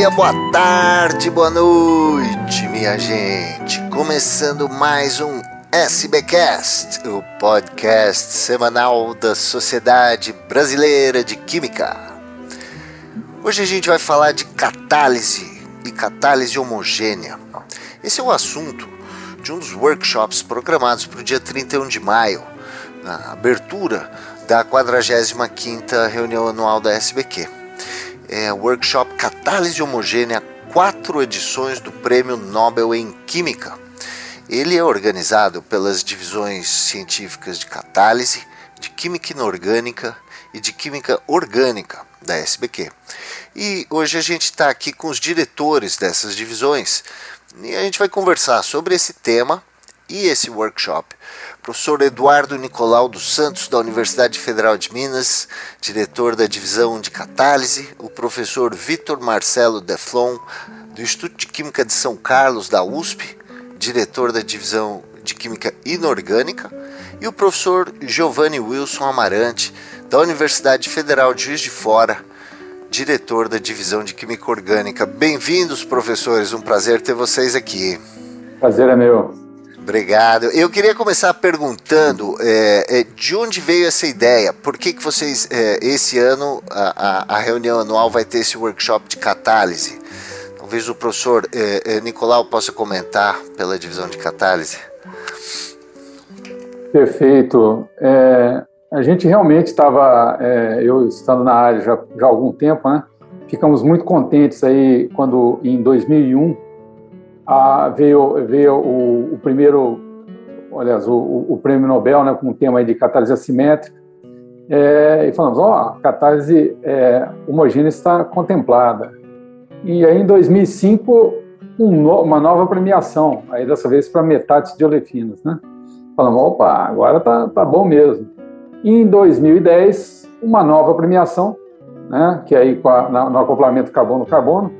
dia, boa tarde, boa noite, minha gente. Começando mais um SBcast, o podcast semanal da Sociedade Brasileira de Química. Hoje a gente vai falar de catálise e catálise homogênea. Esse é o assunto de um dos workshops programados para o dia 31 de maio, na abertura da 45ª reunião anual da SBQ é, workshop Catálise Homogênea, quatro edições do Prêmio Nobel em Química. Ele é organizado pelas divisões científicas de catálise, de química inorgânica e de química orgânica da SBQ. E hoje a gente está aqui com os diretores dessas divisões e a gente vai conversar sobre esse tema e esse workshop. Professor Eduardo Nicolau dos Santos, da Universidade Federal de Minas, diretor da divisão de catálise, o professor Vitor Marcelo Deflon, do Instituto de Química de São Carlos, da USP, diretor da divisão de Química Inorgânica, e o professor Giovanni Wilson Amarante, da Universidade Federal de Juiz de Fora, diretor da divisão de Química Orgânica. Bem-vindos, professores, um prazer ter vocês aqui. Prazer é meu. Obrigado. Eu queria começar perguntando é, é, de onde veio essa ideia? Por que, que vocês, é, esse ano, a, a, reunião anual vai ter esse workshop de catálise? Talvez o professor é, é, Nicolau possa comentar pela divisão de catálise. Perfeito. É, a gente realmente estava, eu estando na área já, já há algum tempo, né? Ficamos muito contentes aí quando, em 2001, ah, veio, veio o, o, primeiro, aliás, o, o, prêmio Nobel, né, com o tema de catálise assimétrica, é, e falamos, ó, oh, a catálise é, homogênea está contemplada. E aí, em 2005, um no, uma nova premiação, aí dessa vez para metátis de olefinas, né? Falamos, opa, agora tá, tá bom mesmo. E em 2010, uma nova premiação, né, que aí a, no acoplamento carbono-carbono,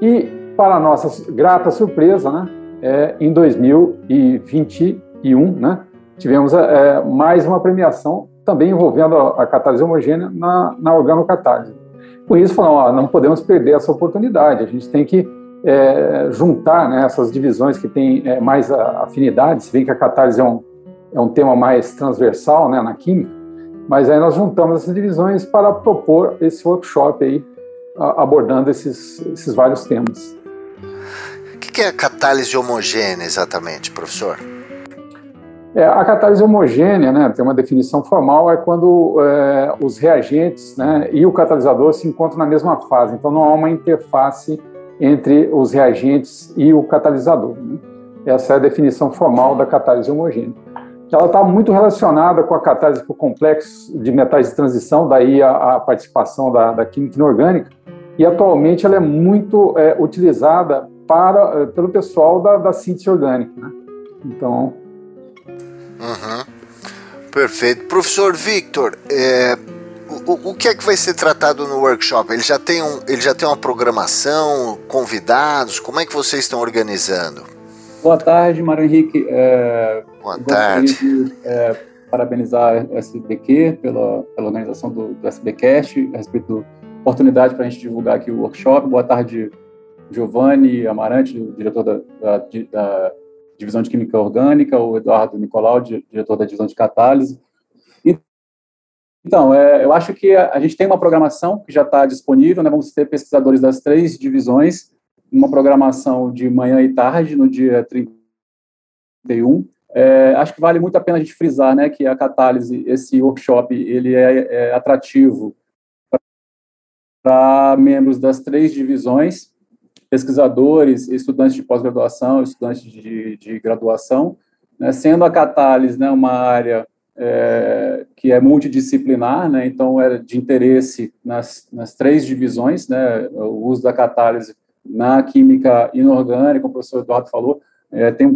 e para nossa grata surpresa, né, é, em 2021, né, tivemos é, mais uma premiação também envolvendo a, a catálise homogênea na, na organocatálise. Com isso, falamos, ó, não podemos perder essa oportunidade, a gente tem que é, juntar né, essas divisões que têm é, mais afinidade, se bem que a catálise é um, é um tema mais transversal né, na química, mas aí nós juntamos essas divisões para propor esse workshop aí, abordando esses, esses vários temas que é a catálise homogênea exatamente, professor? É, a catálise homogênea, né, tem uma definição formal, é quando é, os reagentes né, e o catalisador se encontram na mesma fase. Então, não há uma interface entre os reagentes e o catalisador. Né? Essa é a definição formal da catálise homogênea. Ela está muito relacionada com a catálise por complexos de metais de transição, daí a, a participação da, da, química inorgânica, e atualmente ela é muito é, utilizada para, eh, pelo pessoal da, da síntese orgânica. Né? Então. Uhum. Perfeito. Professor Victor, é, o, o que é que vai ser tratado no workshop? Ele já tem, um, ele já tem uma programação, convidados? Como é que vocês estão organizando? Boa tarde, Mário Henrique. É, Boa tarde. De, é, parabenizar a SBQ pela, pela organização do, do SBcast, a respeito da oportunidade para a gente divulgar aqui o workshop. Boa tarde, Giovanni Amarante, diretor da, da, da, Divisão de Química Orgânica, o Eduardo Nicolau, diretor da Divisão de Catálise. Então, é, eu acho que a, a, gente tem uma programação que já está disponível, né? vamos ter pesquisadores das três divisões, uma programação de manhã e tarde, no dia 31. É, acho que vale muito a pena a gente frisar né, que a catálise, esse workshop, ele é, é atrativo para membros das três divisões, pesquisadores, estudantes de pós-graduação, estudantes de, de graduação, né, sendo a catálise né, uma área é, que é multidisciplinar, né, então é de interesse nas, nas três divisões, né, o uso da catálise na química inorgânica, o professor Eduardo falou, é, tem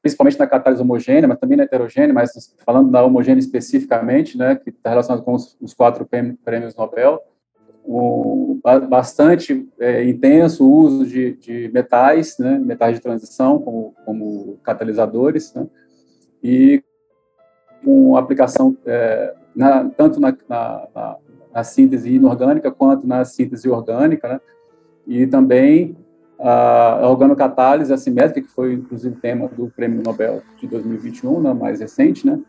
principalmente na catálise homogênea, mas também na heterogênea, mas falando da homogênea especificamente, né, que está relacionado com os, os quatro prêmios Nobel, um, bastante é, intenso uso de, de, metais, né, metais de transição como, como catalisadores, né, e com aplicação é, na, tanto na, na, na, síntese inorgânica quanto na síntese orgânica, né, e também a organocatálise assimétrica, que foi inclusive tema do Prêmio Nobel de 2021, né, mais recente, né,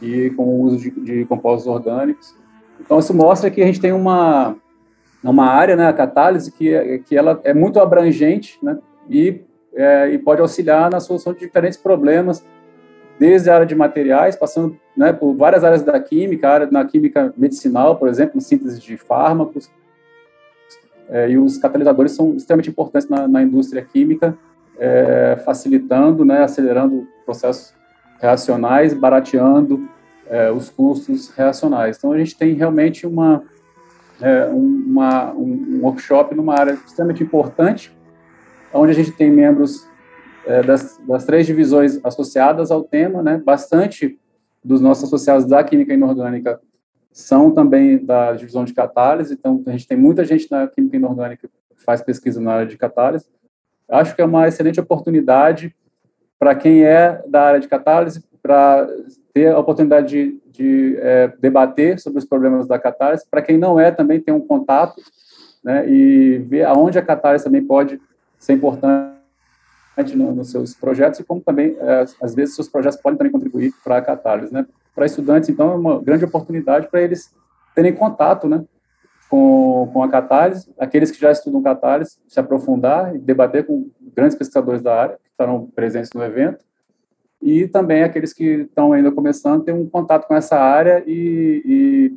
e com o uso de, de compostos orgânicos. Então, isso mostra que a gente tem uma, uma área, né, a catálise, que, que ela é muito abrangente né, e, é, e pode auxiliar na solução de diferentes problemas, desde a área de materiais, passando né, por várias áreas da química, área na química medicinal, por exemplo, síntese de fármacos, é, e os catalisadores são extremamente importantes na, na indústria química, é, facilitando, né, acelerando processos reacionais, barateando é, os custos reacionais. Então, a gente tem realmente uma, é, uma, um workshop numa área extremamente importante, onde a gente tem membros é, das, das, três divisões associadas ao tema, né, bastante dos nossos associados da química inorgânica são também da divisão de catálise, então a gente tem muita gente na química inorgânica que faz pesquisa na área de catálise. Acho que é uma excelente oportunidade para quem é da área de catálise para ter a oportunidade de, de é, debater sobre os problemas da catálise, para quem não é também ter um contato né, e ver aonde a catálise também pode ser importante no, nos seus projetos e como também, é, às vezes, seus projetos podem também contribuir para a catálise, né? Para estudantes, então, é uma grande oportunidade para eles terem contato, né? Com, com a catálise, aqueles que já estudam catálise, se aprofundar e debater com grandes pesquisadores da área que estarão presentes no evento, e também aqueles que estão ainda começando ter um contato com essa área e, e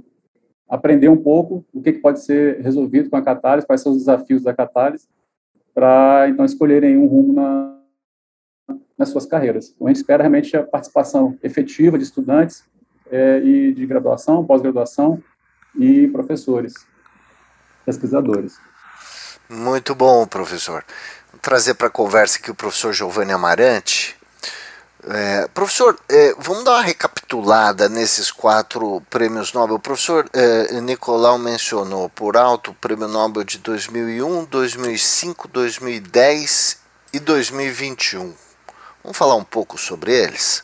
aprender um pouco o que, que, pode ser resolvido com a catálise, quais são os desafios da catálise, para então escolherem um rumo na, nas suas carreiras. Então, a gente espera realmente a participação efetiva de estudantes é, e de graduação, pós-graduação e professores, pesquisadores. Muito bom, professor. Vou trazer para a conversa aqui o professor Giovanni Amarante. É, professor, é, vamos dar uma recapitulada nesses quatro prêmios Nobel. O professor é, Nicolau mencionou por alto o prêmio Nobel de 2001, 2005, 2010 e 2021. Vamos falar um pouco sobre eles?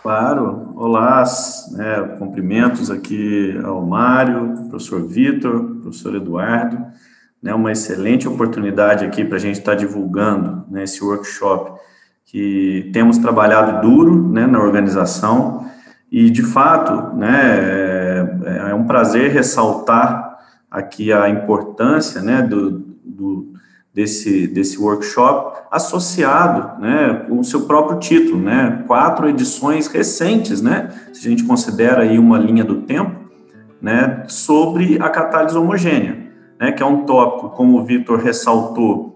Claro. Olá, né, cumprimentos aqui ao Mário, professor Vitor, professor Eduardo. Né, uma excelente oportunidade aqui para a gente estar tá divulgando né, esse workshop que temos trabalhado duro né, na organização. E, de fato, né, é, é um prazer ressaltar aqui a importância né, do, do, desse, desse workshop associado né, com o seu próprio título, né, quatro edições recentes, né, se a gente considera aí uma linha do tempo, né, sobre a catálise homogênea, né, que é um tópico, como o Vitor ressaltou,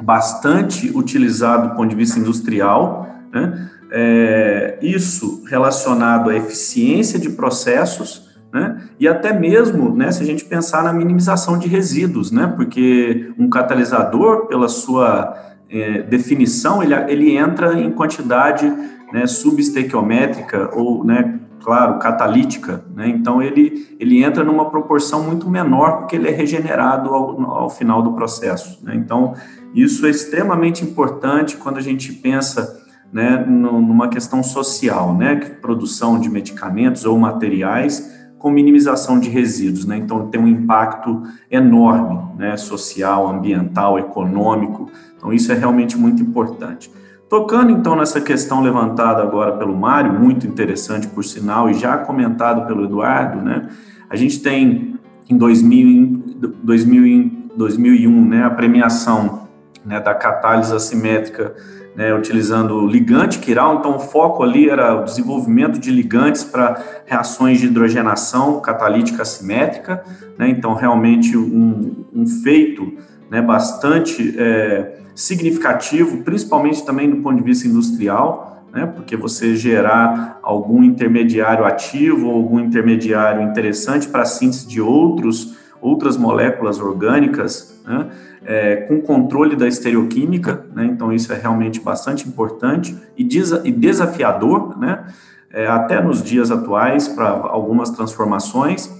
bastante utilizado do ponto de vista industrial, né? É, isso relacionado à eficiência de processos, né? E até mesmo, né, se a gente pensar na minimização de resíduos, né? Porque um catalisador, pela sua é, definição, ele, ele entra em quantidade né, subestequiométrica ou, né, claro, catalítica, né? Então ele ele entra numa proporção muito menor porque ele é regenerado ao, ao final do processo, né? Então isso é extremamente importante quando a gente pensa né, numa questão social, né, produção de medicamentos ou materiais com minimização de resíduos, né, então tem um impacto enorme, né, social, ambiental, econômico, então isso é realmente muito importante. Tocando então nessa questão levantada agora pelo Mário, muito interessante por sinal e já comentado pelo Eduardo, né, a gente tem em 2000, 2000, 2001, né, a premiação né, da catálise assimétrica, né, utilizando ligante quiral. Então, o foco ali era o desenvolvimento de ligantes para reações de hidrogenação catalítica assimétrica. Né, então, realmente um, um feito né, bastante é, significativo, principalmente também do ponto de vista industrial, né, porque você gerar algum intermediário ativo ou algum intermediário interessante para a síntese de outros, outras moléculas orgânicas, né, é, com controle da estereoquímica, né? então isso é realmente bastante importante e, e desafiador, né? É, até nos dias atuais, para algumas transformações.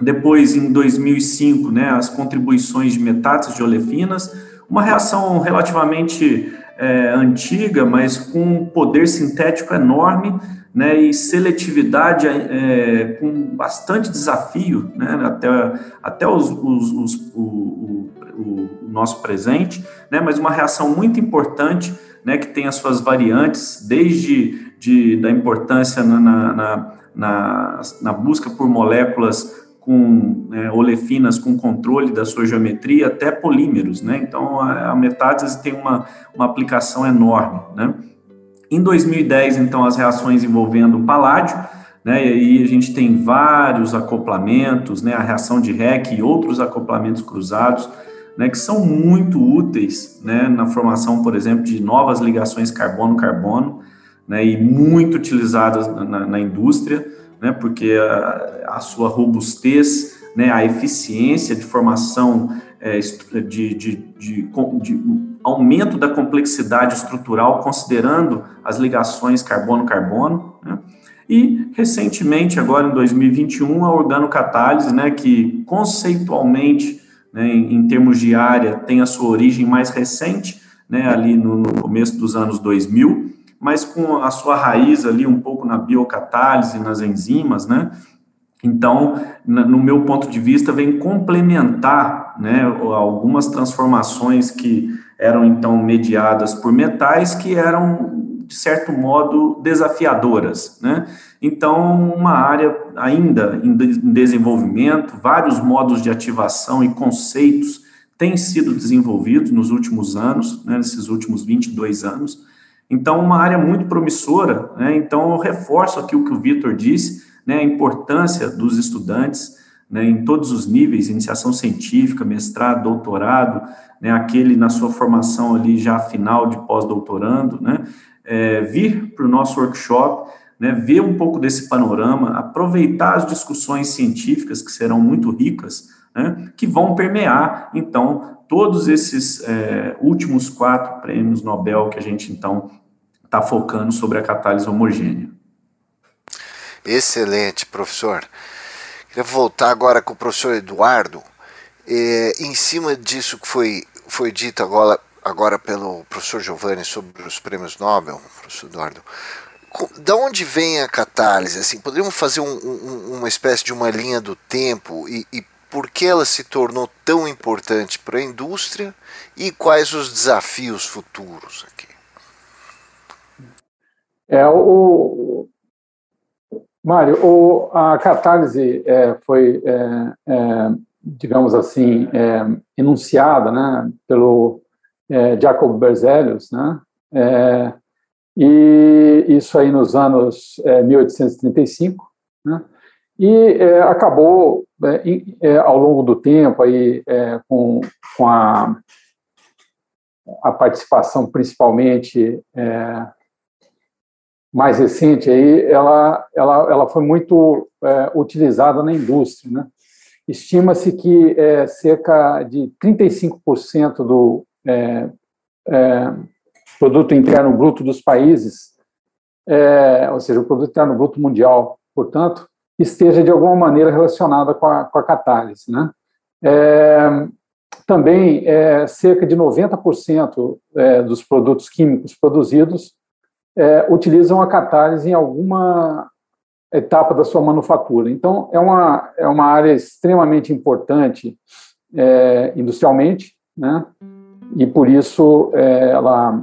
Depois, em 2005, né, as contribuições de metáxis de olefinas, uma reação relativamente é, antiga, mas com poder sintético enorme, né, e seletividade é, com bastante desafio, né, até, até os, os, os o, o o, o nosso presente, né, mas uma reação muito importante, né, que tem as suas variantes, desde de, da importância na, na, na, na busca por moléculas com né, olefinas com controle da sua geometria até polímeros, né? Então a, a tem uma, uma aplicação enorme, né? Em 2010, então, as reações envolvendo paládio, né? E aí a gente tem vários acoplamentos, né? A reação de REC e outros acoplamentos cruzados, né? Que são muito úteis, né? Na formação, por exemplo, de novas ligações carbono-carbono, né? E muito utilizadas na, na indústria né, porque a, a sua robustez, né, a eficiência de formação é, de, de, de, de, aumento da complexidade estrutural, considerando as ligações carbono-carbono, né, e recentemente, agora em 2021, a organocatálise, né, que conceitualmente, né, em, em, termos de área, tem a sua origem mais recente, né, ali no, no começo dos anos 2000, mas com a sua raiz ali um pouco na biocatálise, nas enzimas, né? Então, no meu ponto de vista, vem complementar né, algumas transformações que eram então mediadas por metais que eram, de certo modo, desafiadoras. Né? Então, uma área ainda em desenvolvimento, vários modos de ativação e conceitos têm sido desenvolvidos nos últimos anos, né, nesses últimos 22 anos, então, uma área muito promissora, né? Então, eu reforço aqui o que o Vitor disse, né? A importância dos estudantes, né? Em todos os níveis, iniciação científica, mestrado, doutorado, né? Aquele na sua formação ali já final de pós-doutorando, né? É, vir para o nosso workshop, né? Ver um pouco desse panorama, aproveitar as discussões científicas que serão muito ricas, né? Que vão permear, então, todos esses é, últimos quatro prêmios Nobel que a gente então está focando sobre a catálise homogênea. Excelente, professor. Queria voltar agora com o professor Eduardo, é, em cima disso que foi, foi dito agora, agora pelo professor Giovanni sobre os prêmios Nobel, professor Eduardo. Da onde vem a catálise? Assim, poderíamos fazer um, um, uma espécie de uma linha do tempo e, e por que ela se tornou tão importante para a indústria e quais os desafios futuros aqui? É, o, Mário, o, a catálise é, foi, é, é, digamos assim, é, enunciada né, pelo é, Jacob Berzelius, né, e isso aí nos anos 1835, né, e é, acabou é, é, ao longo do tempo aí é, com, com a, a participação principalmente é, mais recente aí ela ela, ela foi muito é, utilizada na indústria né? estima-se que cerca de 35% do produto interno bruto dos países ou seja o produto interno bruto mundial portanto esteja de alguma maneira relacionada com a, com a catálise. Né? É, também, é, cerca de 90% é, dos produtos químicos produzidos é, utilizam a catálise em alguma etapa da sua manufatura. Então, é uma, é uma área extremamente importante é, industrialmente, né? E por isso é, ela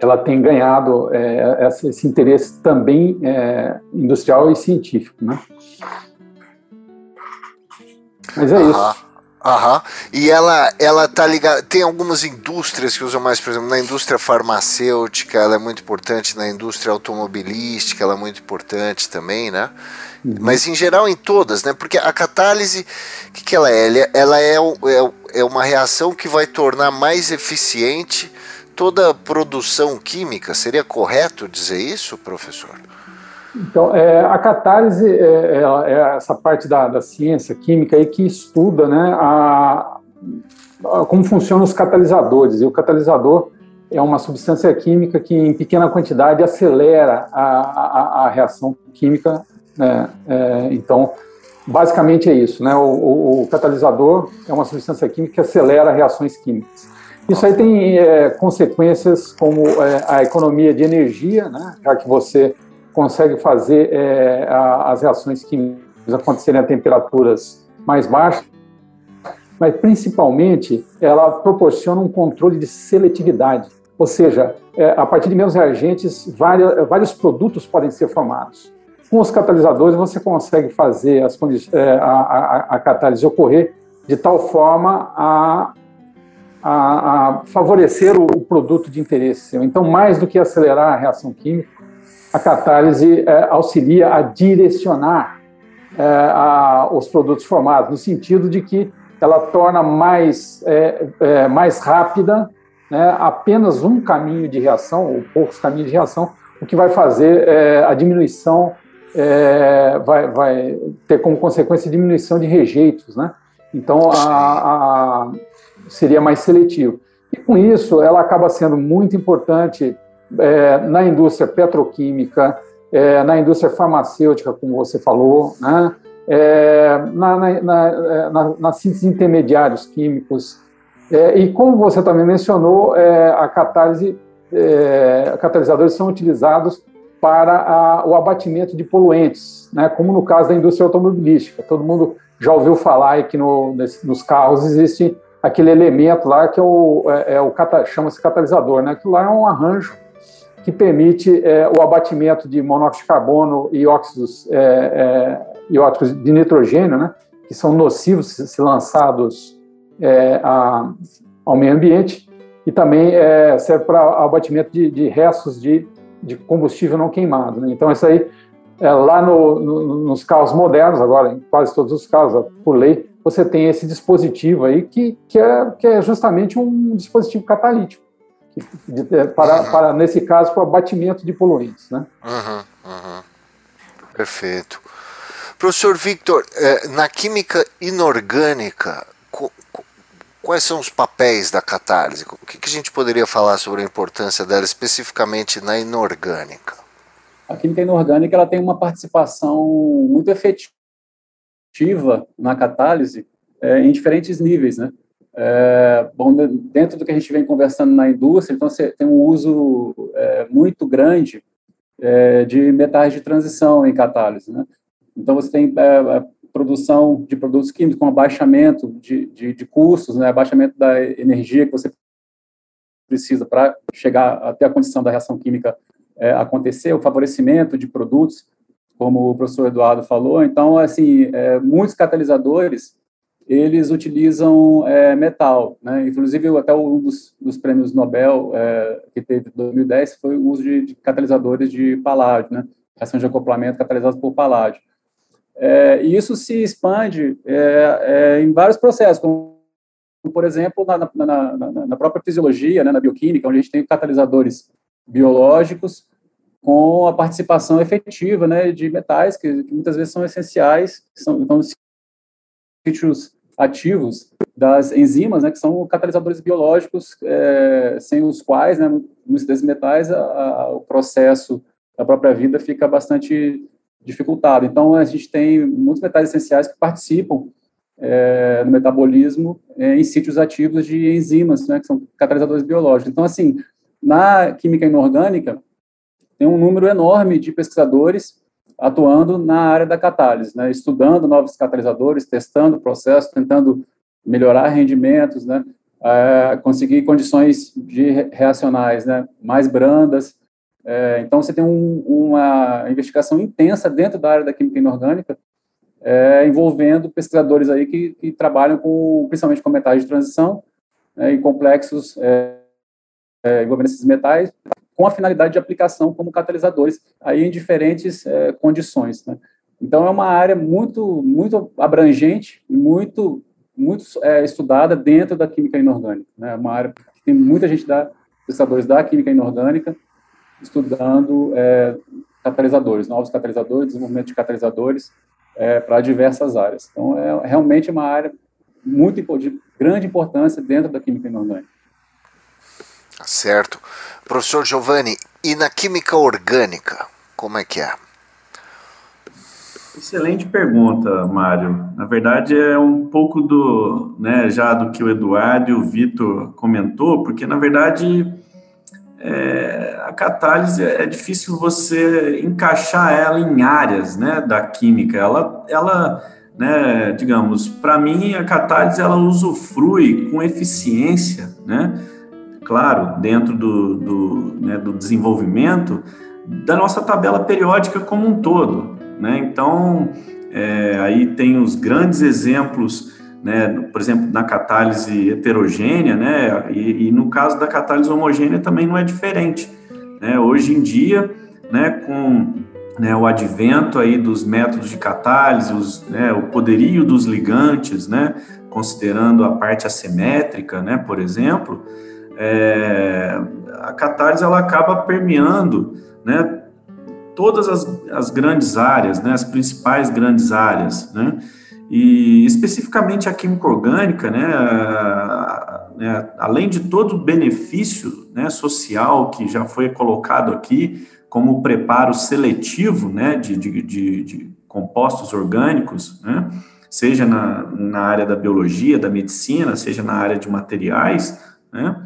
ela tem ganhado é, esse interesse também é, industrial e científico, né? Mas é isso. Aham. E ela, ela tá ligada. Tem algumas indústrias que usam mais, por exemplo, na indústria farmacêutica, ela é muito importante, na indústria automobilística, ela é muito importante também, né? Uhum. Mas em geral em todas, né? Porque a catálise, o que, que ela é? Ela é, é, é uma reação que vai tornar mais eficiente toda produção química. Seria correto dizer isso, professor? Então, é, a catálise é, é, é essa parte da, da, ciência química aí que estuda né, a, a, como funcionam os catalisadores. E o catalisador é uma substância química que, em pequena quantidade, acelera a, a, a reação química. Né, é, então, basicamente é isso. Né, o, o, o catalisador é uma substância química que acelera reações químicas. Isso aí tem é, consequências como é, a economia de energia, né? já que você consegue fazer é, a, as reações químicas acontecerem a temperaturas mais baixas, mas principalmente ela proporciona um controle de seletividade. Ou seja, é, a partir de menos reagentes, várias, vários produtos podem ser formados. Com os catalisadores, você consegue fazer as, é, a, a, a catálise ocorrer de tal forma a, a, a favorecer o, o, produto de interesse Então, mais do que acelerar a reação química, a catálise é, auxilia a direcionar é, a, os produtos formados, no sentido de que ela torna mais, é, é mais rápida né, apenas um caminho de reação, ou poucos caminhos de reação, o que vai fazer é, a diminuição, é, vai, vai, ter como consequência diminuição de rejeitos, né? Então, a, a, seria mais seletivo. E com isso, ela acaba sendo muito importante é, na indústria petroquímica, é, na indústria farmacêutica, como você falou, né? É, na, na, na, é, na, síntese de intermediários químicos. É, e como você também mencionou, a catálise, catalisadores são utilizados para a, o abatimento de poluentes, né? como no caso da indústria automobilística. Todo mundo já ouviu falar que no, nesse, nos carros existe aquele elemento lá que é o, é, é o chama-se catalisador, né? Aquilo lá é um arranjo que permite é, o abatimento de monóxido de carbono e óxidos, é, é, óxidos de nitrogênio, né? Que são nocivos se lançados é, a, ao meio ambiente e também serve para abatimento de, de restos de, de combustível não queimado. Né? Então, isso aí é, lá no, no, nos carros modernos, agora em quase todos os carros, por lei, você tem esse dispositivo aí que, que, é, que é justamente um dispositivo catalítico, de, de, para, uhum. para, nesse caso, para o abatimento de poluentes. Né? Uhum, uhum. Perfeito. Professor Victor, é, na química inorgânica, quais são os papéis da catálise? O que a gente poderia falar sobre a importância dela especificamente na inorgânica? a química inorgânica ela tem uma participação muito efetiva na catálise é, em diferentes níveis, né? É, bom, dentro do que a gente vem conversando na indústria, então você tem um uso é, muito grande é, de metais de transição em catálise, né? Então você tem é, a produção de produtos químicos com abaixamento de, de, de custos, né? Abaixamento da energia que você precisa para chegar até a condição da reação química é, acontecer, o favorecimento de produtos, como o professor Eduardo falou. Então, assim, é, muitos catalisadores, eles utilizam é, metal, né? Inclusive, até um dos, dos prêmios Nobel é, que teve em 2010 foi o uso de, de, catalisadores de paládio, né? Reação de acoplamento catalisados por paládio. É, e isso se expande é, em vários processos, como, por exemplo, na, na, na, na própria fisiologia, né, na bioquímica, onde a gente tem catalisadores biológicos com a participação efetiva né, de metais, que, que muitas vezes são essenciais, são então, sítios ativos das enzimas, né, que são catalisadores biológicos, é, sem os quais, né, muitos desses metais, a, a, o processo da própria vida fica bastante dificultado. Então, a gente tem muitos metais essenciais que participam é, no metabolismo é, em sítios ativos de enzimas, né, que são catalisadores biológicos. Então, assim, na química inorgânica, tem um número enorme de pesquisadores atuando na área da catálise, né, estudando novos catalisadores, testando o processo, tentando melhorar rendimentos, né, é, conseguir condições de reacionais né, mais brandas. É, então, você tem um, uma investigação intensa dentro da área da química inorgânica, é, envolvendo pesquisadores aí que, que, trabalham com, principalmente com metais de transição né, e complexos é, é, envolvendo esses metais, com a finalidade de aplicação como catalisadores, aí em diferentes é, condições. Né? Então, é uma área muito, muito abrangente e muito, muito é, estudada dentro da química inorgânica. Né? É uma área que tem muita gente da pesquisadores da química inorgânica estudando é, catalisadores, novos catalisadores, desenvolvimento de catalisadores é, para diversas áreas. Então, é realmente uma área muito de grande importância dentro da química inorgânica. Tá certo. Professor Giovanni, e na química orgânica, como é que é? Excelente pergunta, Mário. Na verdade, é um pouco do, né, já do que o Eduardo e o Vitor comentou, porque na verdade é, a catálise é difícil você encaixar ela em áreas, né, da química. Ela, ela né, digamos, para mim a catálise ela usufrui com eficiência, né, claro, dentro do, do, né, do desenvolvimento da nossa tabela periódica como um todo, né, então é, aí tem os grandes exemplos, né, por exemplo, na catálise heterogênea, né, e, e no caso da catálise homogênea também não é diferente, né, hoje em dia, né, com né, o advento aí dos métodos de catálise, os, né, o poderio dos ligantes, né, considerando a parte assimétrica, né, por exemplo, é, a catálise ela acaba permeando, né, todas as, as grandes áreas, né, as principais grandes áreas, né, e especificamente a química orgânica, né, né, além de todo o benefício né, social que já foi colocado aqui, como preparo seletivo né, de, de, de, de compostos orgânicos, né, seja na, na área da biologia, da medicina, seja na área de materiais, né,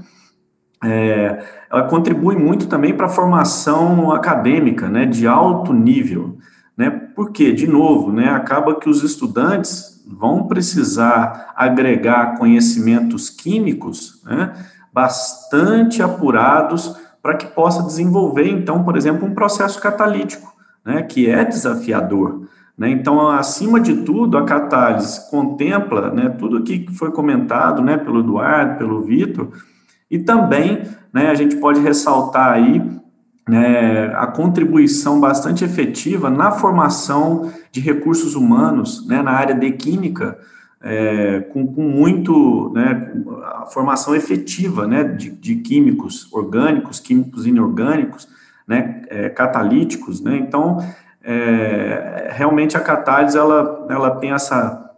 é, ela contribui muito também para a formação acadêmica, né, de alto nível, né, porque, de novo, né, acaba que os estudantes vão precisar agregar conhecimentos químicos, né, bastante apurados para que possa desenvolver, então, por exemplo, um processo catalítico, né, que é desafiador. Né? Então, acima de tudo, a catálise contempla né, tudo o que foi comentado né, pelo Eduardo, pelo Vitor, e também né, a gente pode ressaltar aí né, a contribuição bastante efetiva na formação de recursos humanos né, na área de química, é, com, com, muito, né, a formação efetiva, né, de, de químicos orgânicos, químicos inorgânicos, né, é, catalíticos, né, então, é, realmente a catálise, ela, ela tem essa,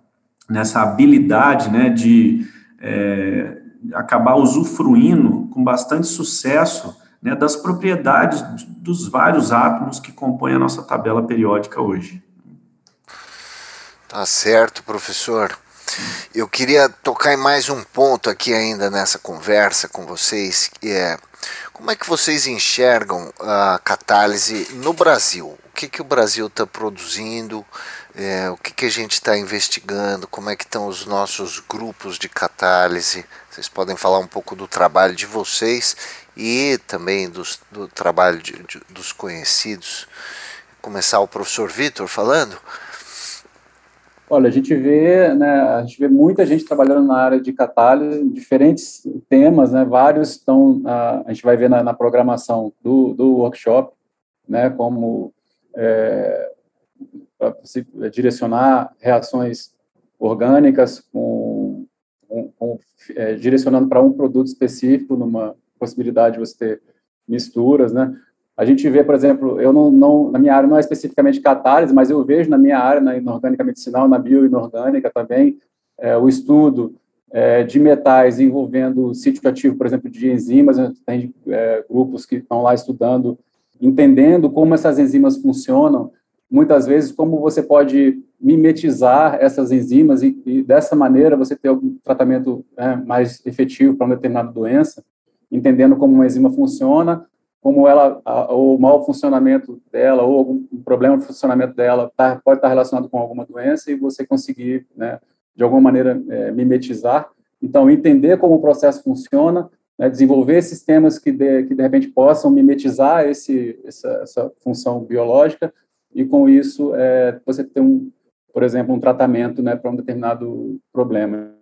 nessa habilidade, né, de é, acabar usufruindo com bastante sucesso, né, das propriedades dos vários átomos que compõem a nossa tabela periódica hoje. Tá certo, professor. Eu queria tocar em mais um ponto aqui ainda nessa conversa com vocês, que é como é que vocês enxergam a catálise no Brasil? O que, que o Brasil está produzindo? É, o que, que a gente está investigando? Como é que estão os nossos grupos de catálise? Vocês podem falar um pouco do trabalho de vocês e também dos, do trabalho de, de, dos conhecidos. Começar o professor Vitor falando. Olha, a gente vê, né, a gente vê muita gente trabalhando na área de catálise, diferentes temas, né, vários estão, a, a gente vai ver na, na, programação do, do workshop, né, como é, para direcionar reações orgânicas com, com, com é, direcionando para um produto específico, numa possibilidade de você ter misturas, né, a gente vê, por exemplo, eu não, não, na minha área não é especificamente catálise, mas eu vejo na minha área, na inorgânica medicinal, na bioinorgânica também, é, o estudo é, de metais envolvendo sítio ativo, por exemplo, de enzimas, tem é, grupos que estão lá estudando, entendendo como essas enzimas funcionam, muitas vezes como você pode mimetizar essas enzimas e, e dessa maneira você ter algum tratamento né, mais efetivo para uma determinada doença, entendendo como uma enzima funciona, como ela, o mau funcionamento dela ou algum problema de funcionamento dela tá, pode estar relacionado com alguma doença e você conseguir, né, de alguma maneira, é, mimetizar. Então, entender como o processo funciona, né, desenvolver sistemas que de, que de repente possam mimetizar esse, essa, essa função biológica e com isso é, você ter um, por exemplo, um tratamento né, para um determinado problema.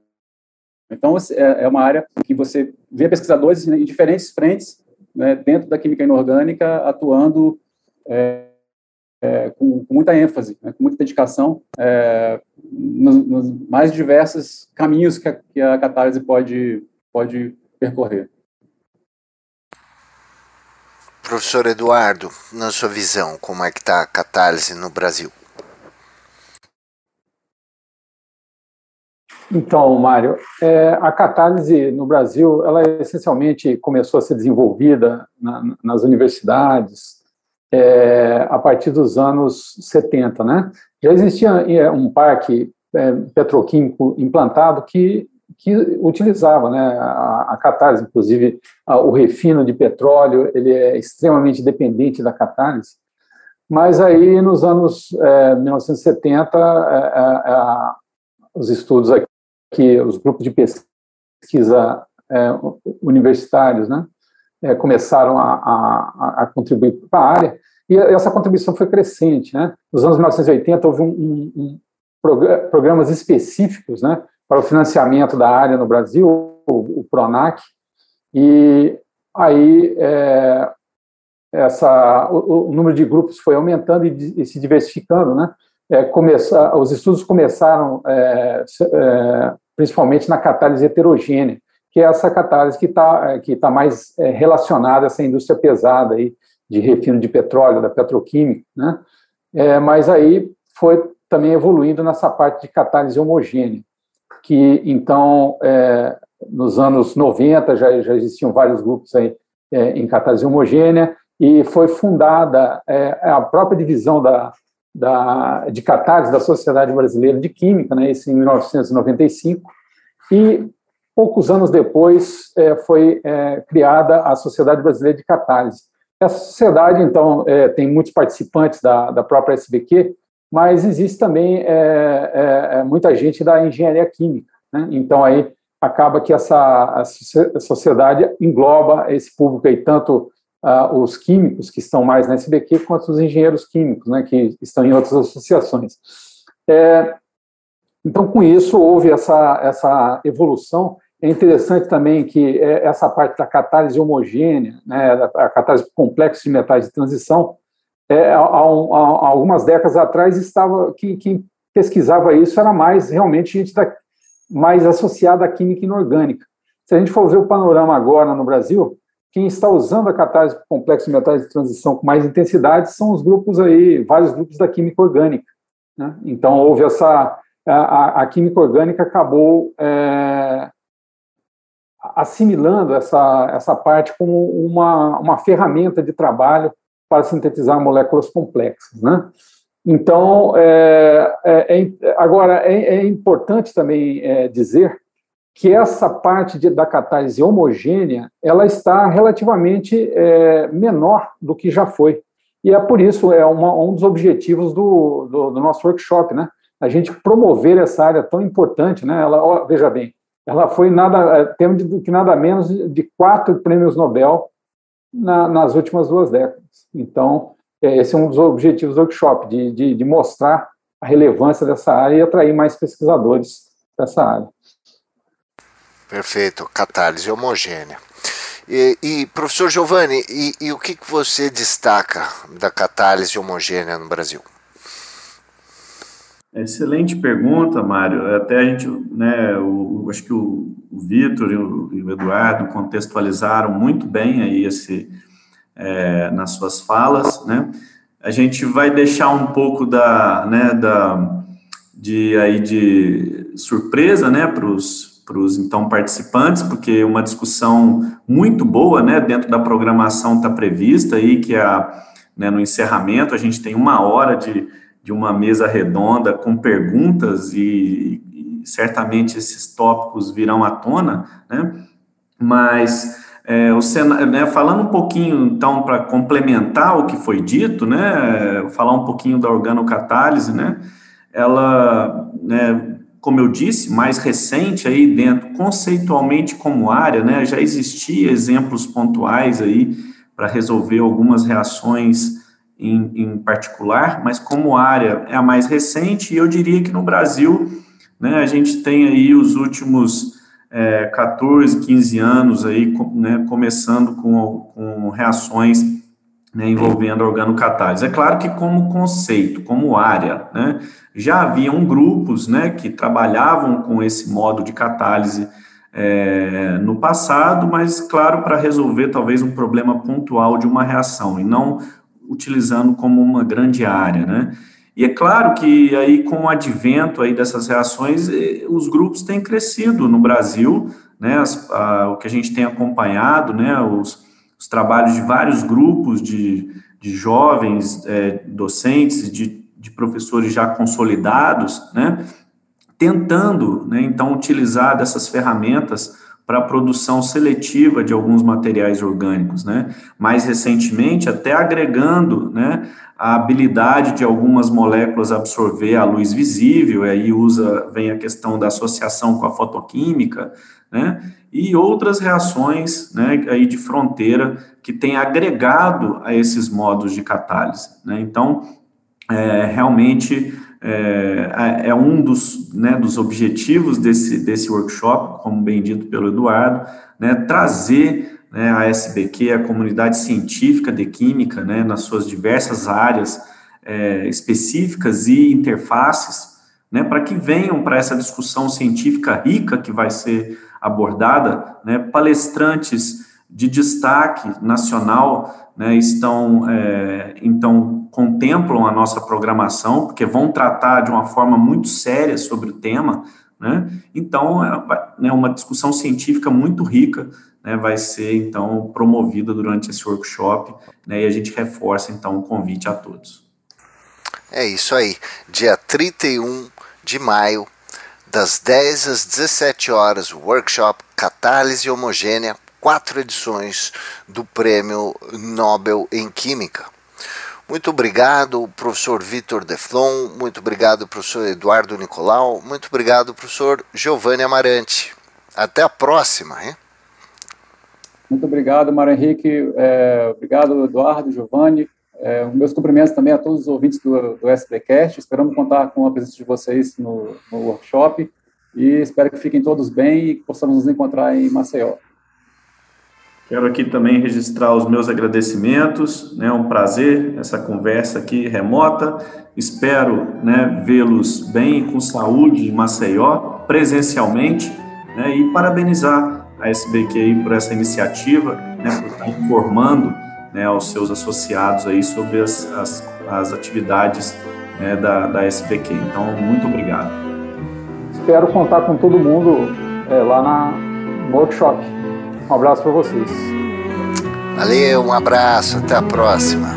Então, é, é uma área que você vê pesquisadores em diferentes frentes né, dentro da química inorgânica, atuando é, é, com, com, muita ênfase, né, com muita dedicação, é, nos, nos, mais diversos caminhos que a, que a catálise pode, pode percorrer. Professor Eduardo, na sua visão, como é que está a catálise no Brasil? Então, Mário, é, a catálise no Brasil, ela essencialmente começou a ser desenvolvida na, nas universidades é, a partir dos anos 70, né? Já existia é, um parque é, petroquímico implantado que, que utilizava né, a, a catálise, inclusive a, o refino de petróleo, ele é extremamente dependente da catálise, Mas aí, nos anos é, 1970, é, é, é, os estudos aqui, os grupos de pesquisa é, universitários, né, é, começaram a, a, a contribuir para a área, e essa contribuição foi crescente. Né? Nos anos 1980, houve um, um, um programas específicos né, para o financiamento da área no Brasil, o, o PRONAC, e aí é, essa, o, o, número de grupos foi aumentando e, e se diversificando, né? É, começa, os estudos começaram é, é, principalmente na catálise heterogênea, que é essa catálise que está que tá mais é, relacionada a essa indústria pesada aí, de refino de petróleo, da petroquímica, né? É, mas aí foi também evoluindo nessa parte de catálise homogênea, que então, é, nos anos 90 já, já existiam vários grupos aí em catálise homogênea, e foi fundada é, a própria divisão da, da, de catálise da Sociedade Brasileira de Química, né, isso em 1995, e poucos anos depois é, foi é, criada a Sociedade Brasileira de Catálise. Essa sociedade, então, é, tem muitos participantes da, da própria SBQ, mas existe também é, é, é, muita gente da engenharia química. Né? Então, aí acaba que essa sociedade engloba esse público aí, tanto uh, os químicos que estão mais na SBQ quanto os engenheiros químicos, né, que estão em outras associações. É, então, com isso, houve essa, essa evolução. É interessante também que é, essa parte da catálise homogênea, né, a catálise complexa de metais de transição, é, há, há, algumas décadas atrás estava que quem pesquisava isso era mais realmente gente da, mais associada à química inorgânica. Se a gente for ver o panorama agora no Brasil, quem está usando a catálise complexo de metais de transição com mais intensidade são os grupos aí, vários grupos da química orgânica. Né? Então, houve essa. A, a química orgânica acabou é, assimilando essa, essa parte como uma, uma ferramenta de trabalho para sintetizar moléculas complexas. Né? Então, é, é, é agora, é, é, importante também é, dizer que essa parte de, da catálise homogênea ela está relativamente é, menor do que já foi. E é por isso, é uma, um dos objetivos do, do, do, nosso workshop, né? A gente promover essa área tão importante, né? Ela, ó, veja bem, ela foi nada, é, temos de, que nada menos de quatro prêmios Nobel na, nas últimas duas décadas. Então, é, esse é um dos objetivos do workshop, de, de, de mostrar a relevância dessa área e atrair mais pesquisadores dessa área. Perfeito, catálise homogênea. E, e professor Giovanni, e, e, o que, que você destaca da catálise homogênea no Brasil? Excelente pergunta, Mário. Até a gente, né, o, acho que o, o Vitor e o, e o, Eduardo contextualizaram muito bem aí esse, é, nas suas falas, né? A gente vai deixar um pouco da, né, da, de aí de surpresa, né, para os para os então participantes, porque uma discussão muito boa, né, dentro da programação está prevista aí que a, né, no encerramento a gente tem uma hora de, de uma mesa redonda com perguntas e, e certamente esses tópicos virão à tona, né, mas é, o Senado, né, falando um pouquinho então para complementar o que foi dito, né, falar um pouquinho da organocatálise, né, ela, né, como eu disse, mais recente aí dentro, conceitualmente como área, né, já existia exemplos pontuais aí para resolver algumas reações em, em, particular, mas como área é a mais recente, e eu diria que no Brasil, né, a gente tem aí os últimos é, 14, 15 anos aí, né, começando com, com reações né, envolvendo organocatálise. É claro que como conceito, como área, né, já haviam grupos né, que trabalhavam com esse modo de catálise é, no passado, mas, claro, para resolver talvez um problema pontual de uma reação, e não utilizando como uma grande área, né? E é claro que aí com o advento aí dessas reações, os grupos têm crescido no Brasil, né? As, a, o que a gente tem acompanhado, né? Os, os trabalhos de vários grupos de, de jovens é, docentes, de de professores já consolidados, né, tentando, né, então, utilizar dessas ferramentas para a produção seletiva de alguns materiais orgânicos, né? Mais recentemente, até agregando, né, a habilidade de algumas moléculas absorver a luz visível, e aí usa, vem a questão da associação com a fotoquímica, né? E outras reações, né, aí de fronteira que tem agregado a esses modos de catálise, né? Então, é, realmente é, é, um dos, né, dos objetivos desse, desse workshop, como bem dito pelo Eduardo, né, trazer né, a SBQ, a comunidade científica de química, né, nas suas diversas áreas é, específicas e interfaces, né, para que venham para essa discussão científica rica que vai ser abordada, né, palestrantes de destaque nacional né, estão, é, então, contemplam a nossa programação, porque vão tratar de uma forma muito séria sobre o tema, né, então, é né, uma discussão científica muito rica né, vai ser, então, promovida durante esse workshop, né, e a gente reforça, então, o convite a todos. É isso aí, dia 31 de maio, das 10 às 17 horas, workshop Catálise Homogênea quatro edições do Prêmio Nobel em Química. Muito obrigado, professor Vitor Deflon, muito obrigado, professor Eduardo Nicolau, muito obrigado, professor Giovanni Amarante. Até a próxima. Hein? Muito obrigado, Mário Henrique. É, obrigado, Eduardo, Giovanni. É, meus cumprimentos também a todos os ouvintes do, do SBcast. Esperamos contar com a presença de vocês no, no workshop e espero que fiquem todos bem e possamos nos encontrar em Maceió. Quero aqui também registrar os meus agradecimentos, né, um prazer essa conversa aqui remota. Espero né, vê-los bem com saúde em Maceió, presencialmente, né, e parabenizar a SBQ por essa iniciativa, né, por estar informando né, aos seus associados aí sobre as, as, as atividades né, da, da SBQ. Então, muito obrigado. Espero contar com todo mundo é, lá na, no workshop. Um abraço para vocês. Valeu, um abraço, até a próxima.